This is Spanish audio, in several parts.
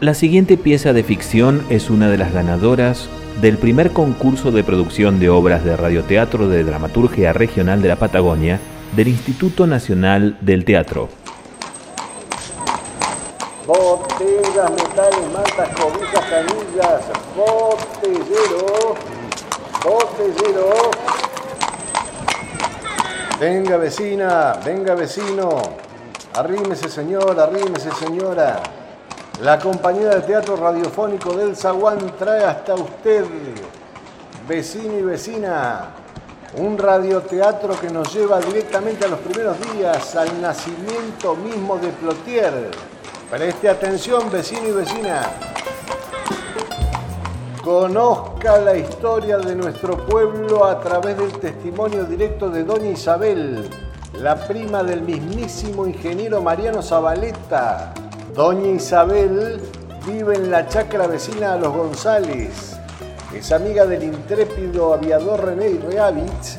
La siguiente pieza de ficción es una de las ganadoras del primer concurso de producción de obras de radioteatro de dramaturgia regional de la Patagonia del Instituto Nacional del Teatro. Botellas, metales, mantas, cobijas, canillas, botellero, botellero. Venga vecina, venga vecino, arrímese señor, arrímese señora. La compañía de teatro radiofónico del Zaguán trae hasta usted, vecino y vecina, un radioteatro que nos lleva directamente a los primeros días, al nacimiento mismo de Plotier. Preste atención, vecino y vecina. Conozca la historia de nuestro pueblo a través del testimonio directo de Doña Isabel, la prima del mismísimo ingeniero Mariano Zabaleta. Doña Isabel vive en la chacra vecina a los González. Es amiga del intrépido aviador René Reavitz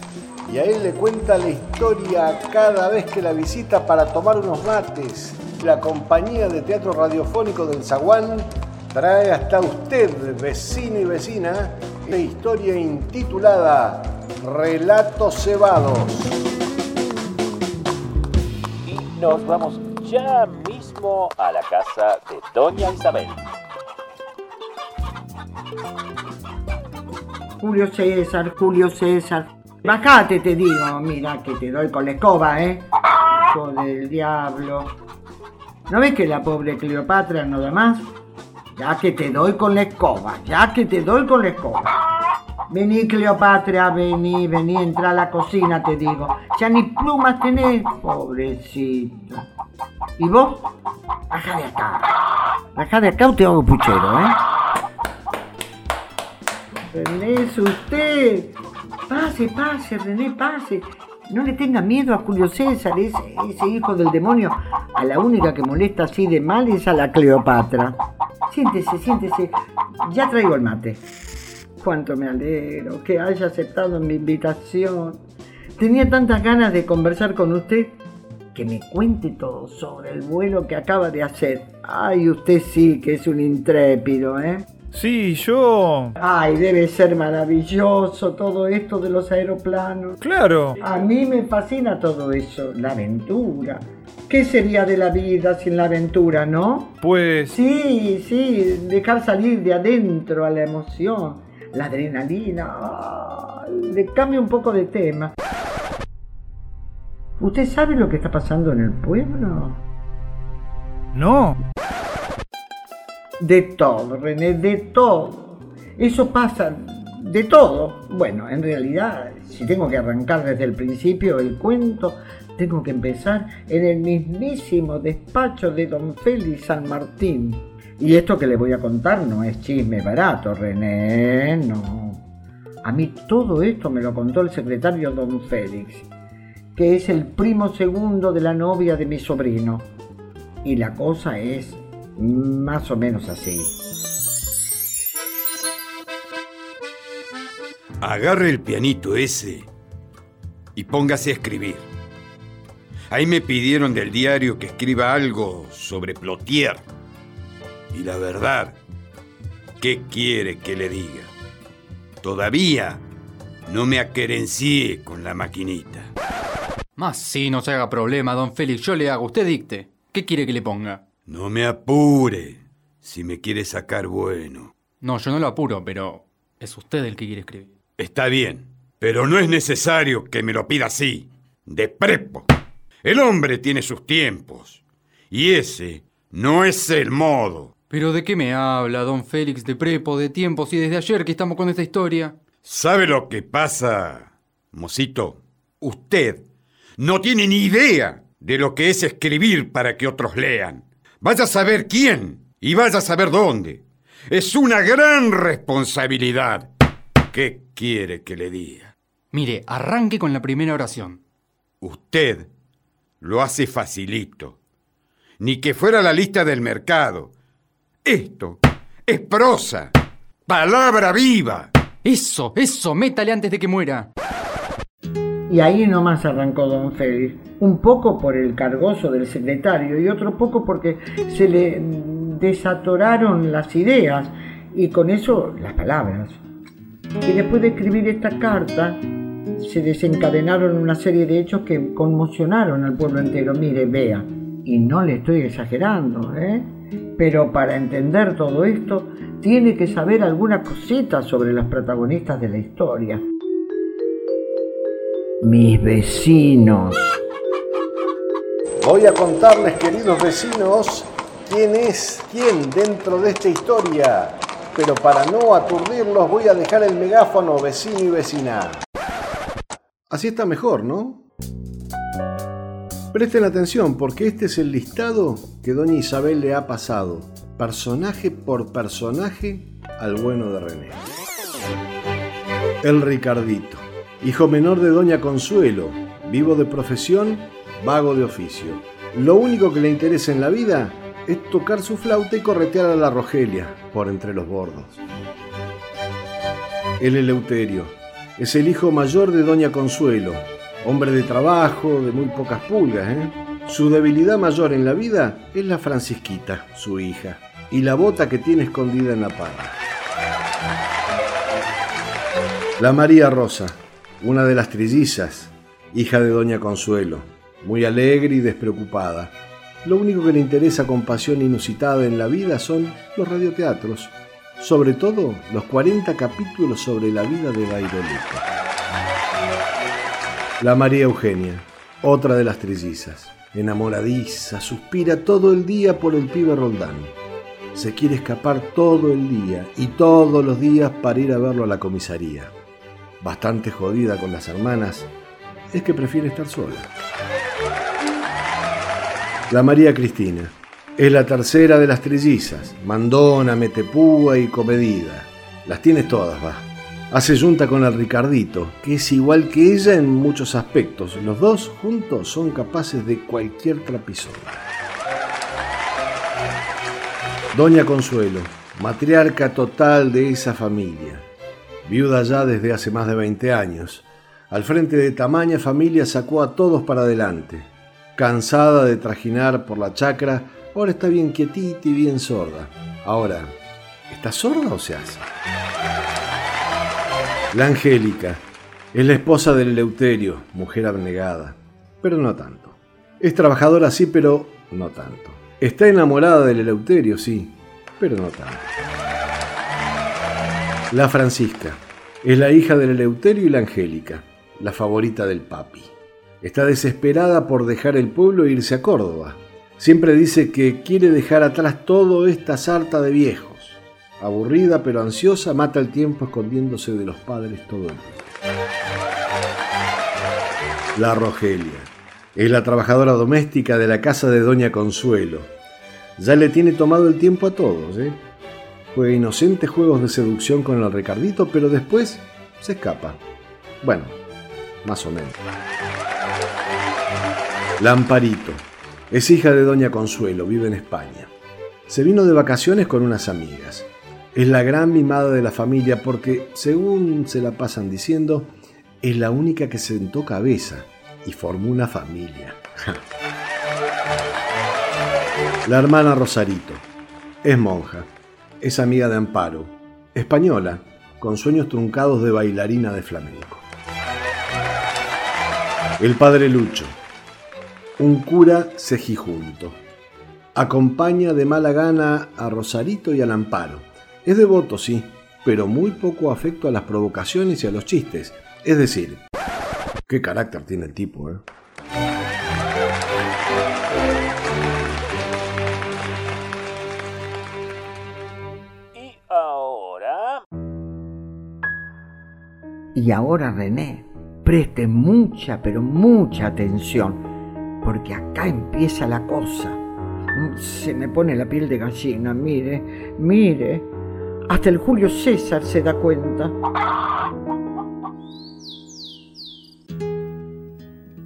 y a él le cuenta la historia cada vez que la visita para tomar unos mates. La compañía de teatro radiofónico del Zaguán trae hasta usted, vecino y vecina, la historia intitulada Relatos Cebados. Y nos vamos ya a la casa de Doña Isabel. Julio César, Julio César. Bajate, te digo. Mira que te doy con la escoba, ¿eh? Hijo del diablo. ¿No ves que la pobre Cleopatra no da más? Ya que te doy con la escoba, ya que te doy con la escoba. Vení, Cleopatra, vení, vení, entra a la cocina, te digo. Ya ni plumas tenés, pobrecito. ¿Y vos? Baja de acá. Baja de acá o te hago puchero, ¿eh? René, es usted. Pase, pase, René, pase. No le tenga miedo a Julio César, ese, ese hijo del demonio. A la única que molesta así de mal es a la Cleopatra. Siéntese, siéntese. Ya traigo el mate. Cuánto me alegro que haya aceptado mi invitación. Tenía tantas ganas de conversar con usted que me cuente todo sobre el vuelo que acaba de hacer. Ay, usted sí que es un intrépido, ¿eh? Sí, yo... Ay, debe ser maravilloso todo esto de los aeroplanos. Claro. A mí me fascina todo eso, la aventura. ¿Qué sería de la vida sin la aventura, no? Pues... Sí, sí, dejar salir de adentro a la emoción, la adrenalina. Ah, le cambio un poco de tema. ¿Usted sabe lo que está pasando en el pueblo? No. De todo, René, de todo. Eso pasa de todo. Bueno, en realidad, si tengo que arrancar desde el principio el cuento, tengo que empezar en el mismísimo despacho de don Félix San Martín. Y esto que le voy a contar no es chisme barato, René, no. A mí todo esto me lo contó el secretario don Félix, que es el primo segundo de la novia de mi sobrino. Y la cosa es más o menos así. Agarre el pianito ese y póngase a escribir. Ahí me pidieron del diario que escriba algo sobre Plotier. Y la verdad, ¿qué quiere que le diga? Todavía no me aquerencié con la maquinita. Más sí, no se haga problema, don Félix. Yo le hago, usted dicte. ¿Qué quiere que le ponga? No me apure si me quiere sacar bueno. No, yo no lo apuro, pero es usted el que quiere escribir. Está bien, pero no es necesario que me lo pida así, de prepo. El hombre tiene sus tiempos, y ese no es el modo. ¿Pero de qué me habla, don Félix, de prepo, de tiempos y desde ayer que estamos con esta historia? ¿Sabe lo que pasa, mocito? Usted no tiene ni idea de lo que es escribir para que otros lean. Vaya a saber quién y vaya a saber dónde. Es una gran responsabilidad. ¿Qué quiere que le diga? Mire, arranque con la primera oración. Usted lo hace facilito. Ni que fuera la lista del mercado. Esto es prosa. Palabra viva. Eso, eso, métale antes de que muera. Y ahí nomás arrancó don Félix. Un poco por el cargoso del secretario y otro poco porque se le desatoraron las ideas y con eso las palabras. Y después de escribir esta carta, se desencadenaron una serie de hechos que conmocionaron al pueblo entero. Mire, vea, y no le estoy exagerando, ¿eh? pero para entender todo esto, tiene que saber alguna cosita sobre los protagonistas de la historia. Mis vecinos. Voy a contarles, queridos vecinos, quién es quién dentro de esta historia. Pero para no aturdirlos voy a dejar el megáfono vecino y vecina. Así está mejor, ¿no? Presten atención porque este es el listado que doña Isabel le ha pasado, personaje por personaje, al bueno de René. El Ricardito, hijo menor de doña Consuelo, vivo de profesión, vago de oficio. Lo único que le interesa en la vida es tocar su flauta y corretear a la Rogelia por entre los bordos. El Eleuterio, es el hijo mayor de Doña Consuelo, hombre de trabajo, de muy pocas pulgas. ¿eh? Su debilidad mayor en la vida es la Francisquita, su hija, y la bota que tiene escondida en la parra. La María Rosa, una de las trillizas, hija de Doña Consuelo, muy alegre y despreocupada. Lo único que le interesa con pasión inusitada en la vida son los radioteatros, sobre todo los 40 capítulos sobre la vida de Bayrolito. La María Eugenia, otra de las trillizas, enamoradiza, suspira todo el día por el pibe Roldán. Se quiere escapar todo el día y todos los días para ir a verlo a la comisaría. Bastante jodida con las hermanas, es que prefiere estar sola. La María Cristina, es la tercera de las trillizas, mandona, metepúa y comedida. Las tienes todas, va. Hace junta con el Ricardito, que es igual que ella en muchos aspectos. Los dos juntos son capaces de cualquier trapisón. Doña Consuelo, matriarca total de esa familia, viuda ya desde hace más de 20 años, al frente de tamaña familia sacó a todos para adelante. Cansada de trajinar por la chacra, Ahora está bien quietita y bien sorda. Ahora, ¿está sorda o se hace? La Angélica es la esposa del Eleuterio, mujer abnegada, pero no tanto. Es trabajadora, sí, pero no tanto. Está enamorada del Eleuterio, sí, pero no tanto. La Francisca es la hija del Eleuterio y la Angélica, la favorita del papi. Está desesperada por dejar el pueblo e irse a Córdoba, Siempre dice que quiere dejar atrás todo esta sarta de viejos. Aburrida pero ansiosa, mata el tiempo escondiéndose de los padres todo el día. La Rogelia es la trabajadora doméstica de la casa de Doña Consuelo. Ya le tiene tomado el tiempo a todos, ¿eh? Juega inocentes juegos de seducción con el Ricardito, pero después se escapa. Bueno, más o menos. Lamparito es hija de Doña Consuelo, vive en España. Se vino de vacaciones con unas amigas. Es la gran mimada de la familia porque, según se la pasan diciendo, es la única que sentó cabeza y formó una familia. la hermana Rosarito es monja, es amiga de Amparo, española, con sueños truncados de bailarina de flamenco. El padre Lucho, un cura cejijunto. Acompaña de mala gana a Rosarito y al Amparo. Es devoto, sí, pero muy poco afecto a las provocaciones y a los chistes. Es decir, qué carácter tiene el tipo, ¿eh? Y ahora, René, preste mucha, pero mucha atención porque acá empieza la cosa. Se me pone la piel de gallina, mire, mire. Hasta el Julio César se da cuenta.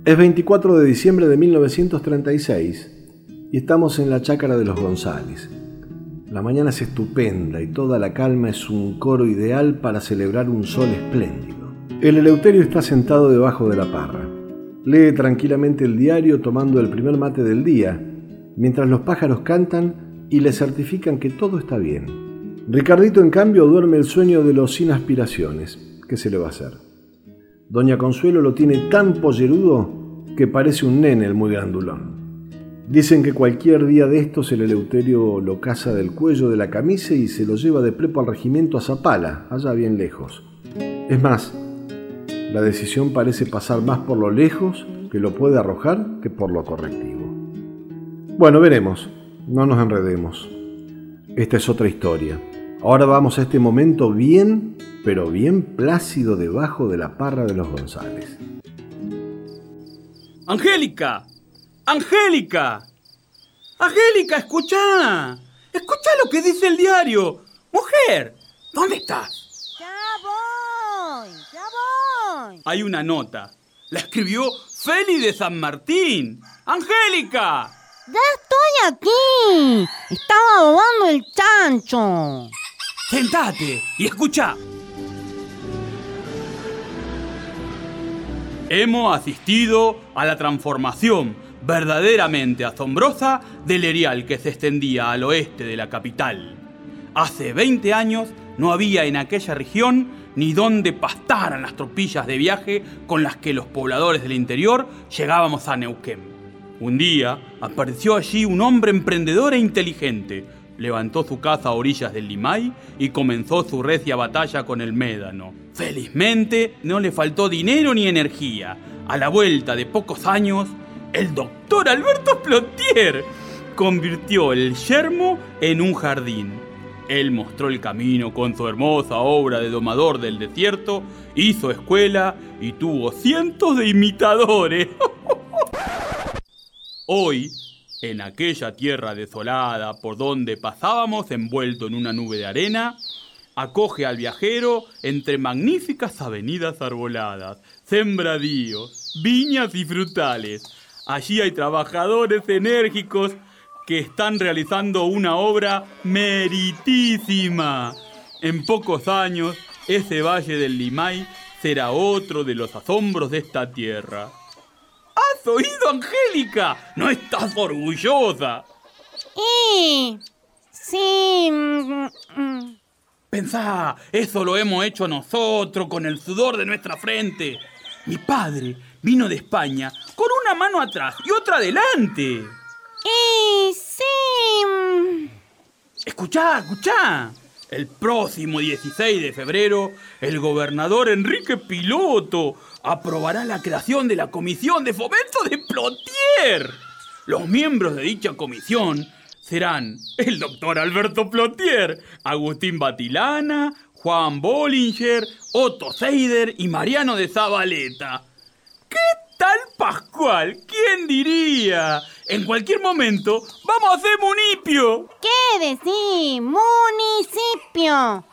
Es 24 de diciembre de 1936 y estamos en la chácara de los González. La mañana es estupenda y toda la calma es un coro ideal para celebrar un sol espléndido. El Eleuterio está sentado debajo de la parra. Lee tranquilamente el diario tomando el primer mate del día, mientras los pájaros cantan y le certifican que todo está bien. Ricardito, en cambio, duerme el sueño de los sin aspiraciones. ¿Qué se le va a hacer? Doña Consuelo lo tiene tan pollerudo que parece un nene el muy grandulón. Dicen que cualquier día de estos el Eleuterio lo caza del cuello de la camisa y se lo lleva de prepo al regimiento a Zapala, allá bien lejos. Es más, la decisión parece pasar más por lo lejos que lo puede arrojar que por lo correctivo. Bueno, veremos, no nos enredemos. Esta es otra historia. Ahora vamos a este momento bien, pero bien plácido debajo de la parra de los González. ¡Angélica! ¡Angélica! ¡Angélica, escucha! ¡Escucha lo que dice el diario! ¡Mujer! ¿Dónde estás? Ya voy, ya voy. Hay una nota. La escribió Feli de San Martín. ¡Angélica! Ya estoy aquí. Estaba dobando el chancho. Sentate y escucha. Hemos asistido a la transformación verdaderamente asombrosa del erial que se extendía al oeste de la capital. Hace 20 años no había en aquella región ni donde pastaran las tropillas de viaje con las que los pobladores del interior llegábamos a Neuquén. Un día apareció allí un hombre emprendedor e inteligente. Levantó su casa a orillas del Limay y comenzó su recia batalla con el Médano. Felizmente no le faltó dinero ni energía. A la vuelta de pocos años, el doctor Alberto Plotier convirtió el yermo en un jardín. Él mostró el camino con su hermosa obra de domador del desierto, hizo escuela y tuvo cientos de imitadores. Hoy, en aquella tierra desolada por donde pasábamos envuelto en una nube de arena, acoge al viajero entre magníficas avenidas arboladas, sembradíos, viñas y frutales. Allí hay trabajadores enérgicos que están realizando una obra meritísima. En pocos años, ese valle del Limay será otro de los asombros de esta tierra. ¿Has oído, Angélica? ¿No estás orgullosa? Y... Sí... mm, mm. Pensá, eso lo hemos hecho nosotros con el sudor de nuestra frente. Mi padre vino de España con una mano atrás y otra adelante. Y... Sí... Escuchá, escuchá. El próximo 16 de febrero, el gobernador Enrique Piloto aprobará la creación de la Comisión de Fomento de Plotier. Los miembros de dicha comisión serán el doctor Alberto Plotier, Agustín Batilana, Juan Bollinger, Otto Seider y Mariano de Zabaleta. ¿Qué tal Pascual? ¿Quién diría? En cualquier momento vamos a hacer munipio. ¿Qué decís? Municipio.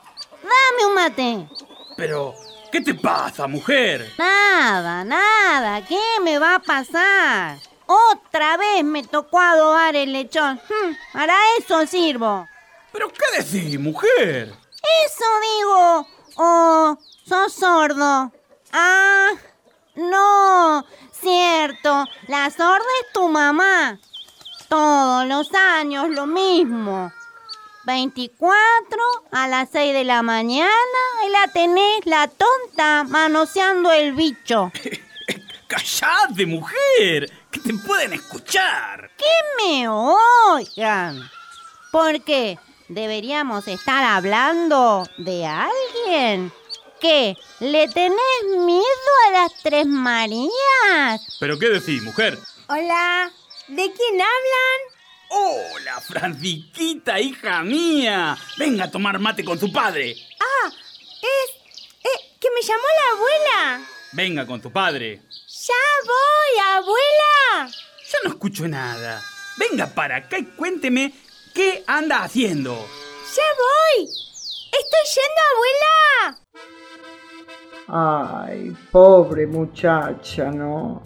Dame un mate. Pero, ¿qué te pasa, mujer? Nada, nada. ¿Qué me va a pasar? Otra vez me tocó adobar el lechón. Hmm, para eso sirvo. ¿Pero qué decís, mujer? Eso digo. Oh, sos sordo. Ah. Tu mamá. Todos los años lo mismo. 24 a las 6 de la mañana y la tenés la tonta manoseando el bicho. ¡Callate, mujer! ¡Que te pueden escuchar! Que me oigan. ¿Por qué? ¿Deberíamos estar hablando de alguien? ¿Qué? ¿Le tenés miedo a las tres Marías? ¿Pero qué decís, mujer? Hola, ¿de quién hablan? ¡Hola, Francisquita, hija mía! Venga a tomar mate con su padre. Ah, es... Eh, que me llamó la abuela. Venga con tu padre. Ya voy, abuela. Yo no escucho nada. Venga para acá y cuénteme qué anda haciendo. Ya voy. Estoy yendo, abuela. Ay, pobre muchacha, no.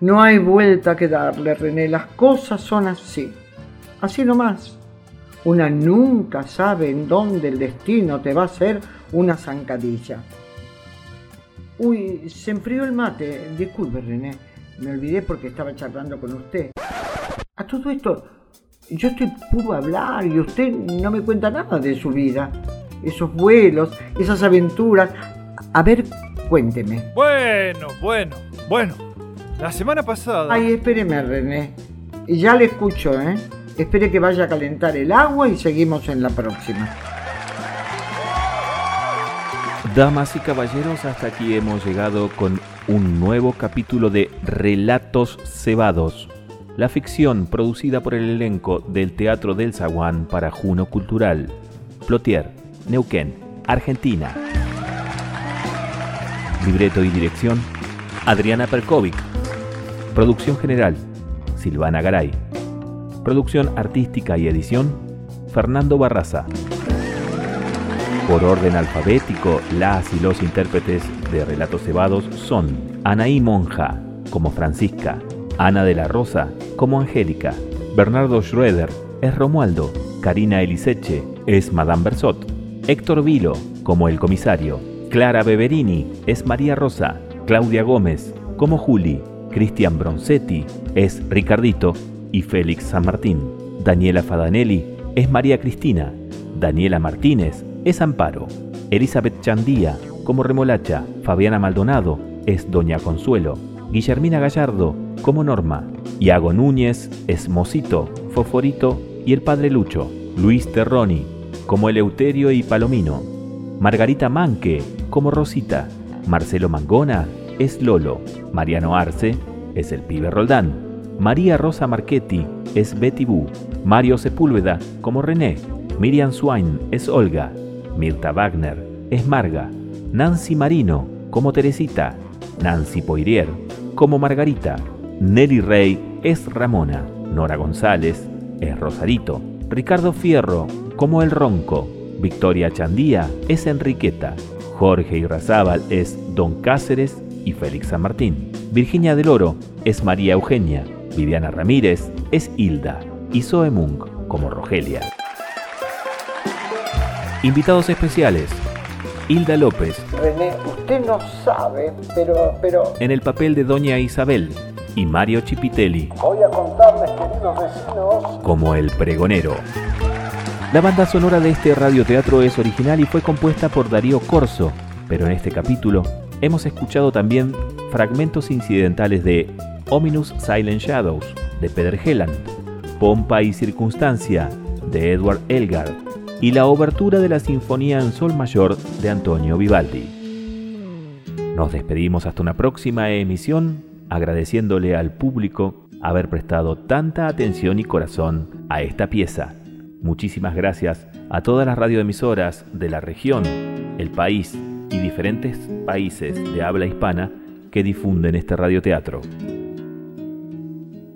No hay vuelta que darle, René. Las cosas son así. Así nomás. Una nunca sabe en dónde el destino te va a hacer una zancadilla. Uy, se enfrió el mate. Disculpe, René. Me olvidé porque estaba charlando con usted. A todo esto, Yo estoy puro a hablar y usted no me cuenta nada de su vida. Esos vuelos, esas aventuras. A ver, cuénteme. Bueno, bueno, bueno. La semana pasada. Ay, espéreme, René. Ya le escucho, ¿eh? Espere que vaya a calentar el agua y seguimos en la próxima. Damas y caballeros, hasta aquí hemos llegado con un nuevo capítulo de Relatos Cebados, la ficción producida por el elenco del Teatro del Zaguán para Juno Cultural, Plotier, Neuquén, Argentina. Libreto y dirección, Adriana Perkovic. Producción general, Silvana Garay. Producción artística y edición, Fernando Barraza. Por orden alfabético, las y los intérpretes de Relatos Cebados son Anaí Monja, como Francisca, Ana de la Rosa, como Angélica, Bernardo Schroeder, es Romualdo, Karina Eliseche, es Madame Bersot, Héctor Vilo, como el comisario, Clara Beverini, es María Rosa, Claudia Gómez, como Juli, Cristian Bronzetti, es Ricardito, y Félix San Martín. Daniela Fadanelli, es María Cristina, Daniela Martínez, es Amparo, Elizabeth Chandía, como Remolacha, Fabiana Maldonado, es Doña Consuelo, Guillermina Gallardo, como Norma, Iago Núñez, es Mosito, Foforito y el Padre Lucho, Luis Terroni, como Eleuterio y Palomino, Margarita Manque, como Rosita, Marcelo Mangona, es Lolo, Mariano Arce, es el pibe Roldán, María Rosa Marchetti, es Betty Boo, Mario Sepúlveda, como René, Miriam Swain, es Olga, Mirta Wagner, es Marga, Nancy Marino, como Teresita, Nancy Poirier, como Margarita, Nelly Rey, es Ramona, Nora González, es Rosarito, Ricardo Fierro, como El Ronco, Victoria Chandía, es Enriqueta, Jorge Irrazábal, es Don Cáceres y Félix San Martín, Virginia del Oro, es María Eugenia, Viviana Ramírez, es Hilda, y Zoe Munk, como Rogelia. Invitados especiales. Hilda López, René, usted no sabe, pero, pero... en el papel de Doña Isabel, y Mario Chipitelli, Voy a contarles, queridos vecinos, como el pregonero. La banda sonora de este radioteatro es original y fue compuesta por Darío Corso, pero en este capítulo hemos escuchado también fragmentos incidentales de Ominous Silent Shadows, de Peter Helland, Pompa y Circunstancia, de Edward Elgar, y la obertura de la Sinfonía en Sol Mayor de Antonio Vivaldi. Nos despedimos hasta una próxima emisión, agradeciéndole al público haber prestado tanta atención y corazón a esta pieza. Muchísimas gracias a todas las radioemisoras de la región, el país y diferentes países de habla hispana que difunden este radioteatro.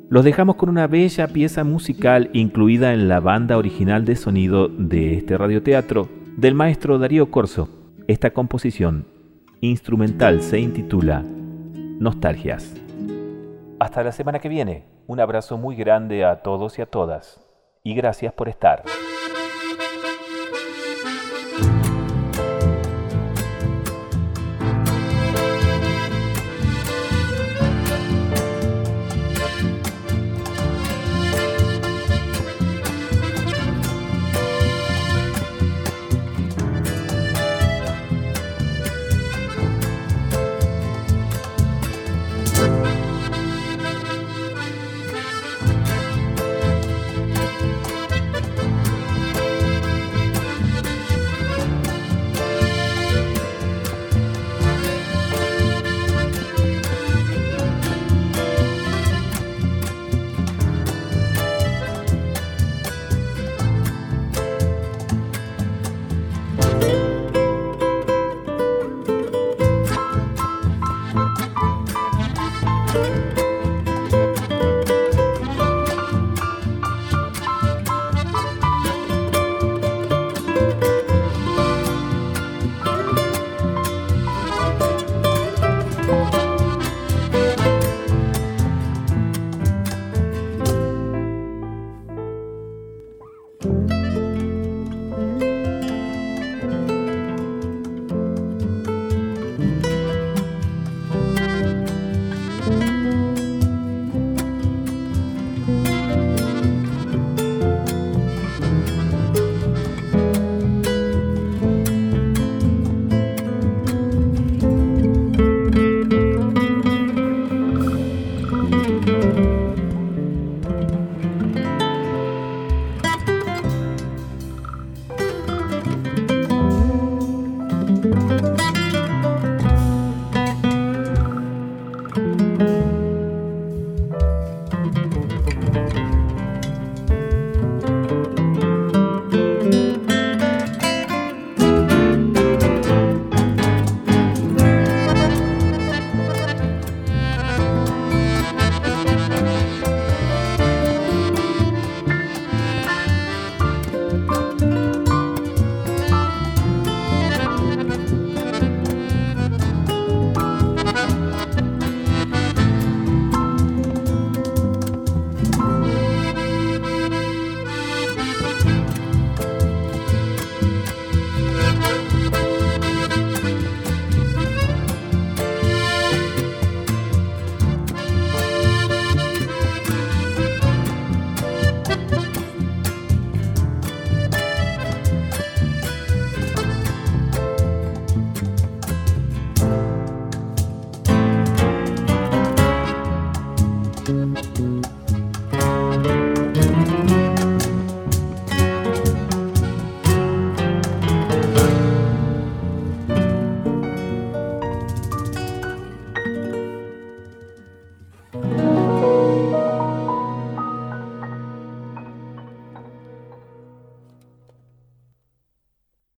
Los dejamos con una bella pieza musical incluida en la banda original de sonido de este radioteatro del maestro Darío Corso. Esta composición instrumental se intitula Nostalgias. Hasta la semana que viene. Un abrazo muy grande a todos y a todas. Y gracias por estar.